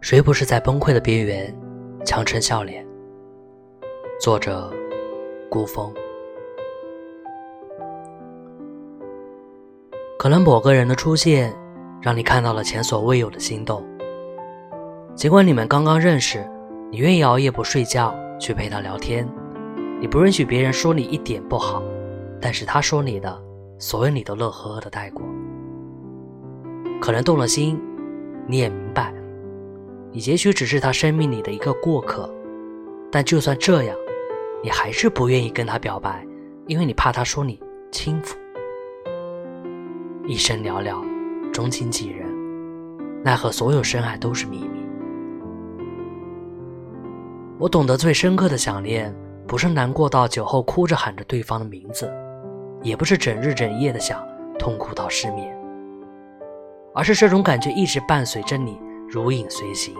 谁不是在崩溃的边缘强撑笑脸？作者：孤峰。可能某个人的出现，让你看到了前所未有的心动。尽管你们刚刚认识，你愿意熬夜不睡觉去陪他聊天，你不允许别人说你一点不好，但是他说你的，所有你都乐呵呵的带过。可能动了心，你也。你也许只是他生命里的一个过客，但就算这样，你还是不愿意跟他表白，因为你怕他说你轻浮。一生寥寥，钟情几人，奈何所有深爱都是秘密。我懂得最深刻的想念，不是难过到酒后哭着喊着对方的名字，也不是整日整夜的想，痛苦到失眠，而是这种感觉一直伴随着你。如影随形，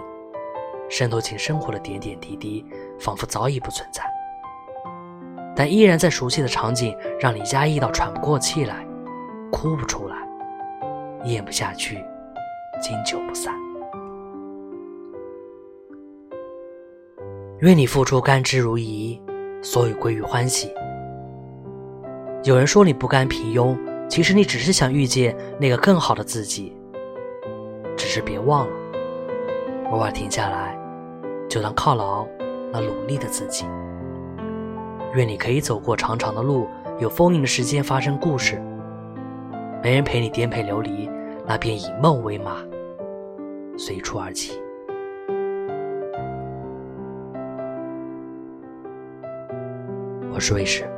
渗透进生活的点点滴滴，仿佛早已不存在，但依然在熟悉的场景，让你压抑到喘不过气来，哭不出来，咽不下去，经久不散。愿你付出甘之如饴，所以归于欢喜。有人说你不甘平庸，其实你只是想遇见那个更好的自己，只是别忘了。偶尔停下来，就当犒劳那努力的自己。愿你可以走过长长的路，有丰盈的时间发生故事。没人陪你颠沛流离，那便以梦为马，随处而起。我是卫士。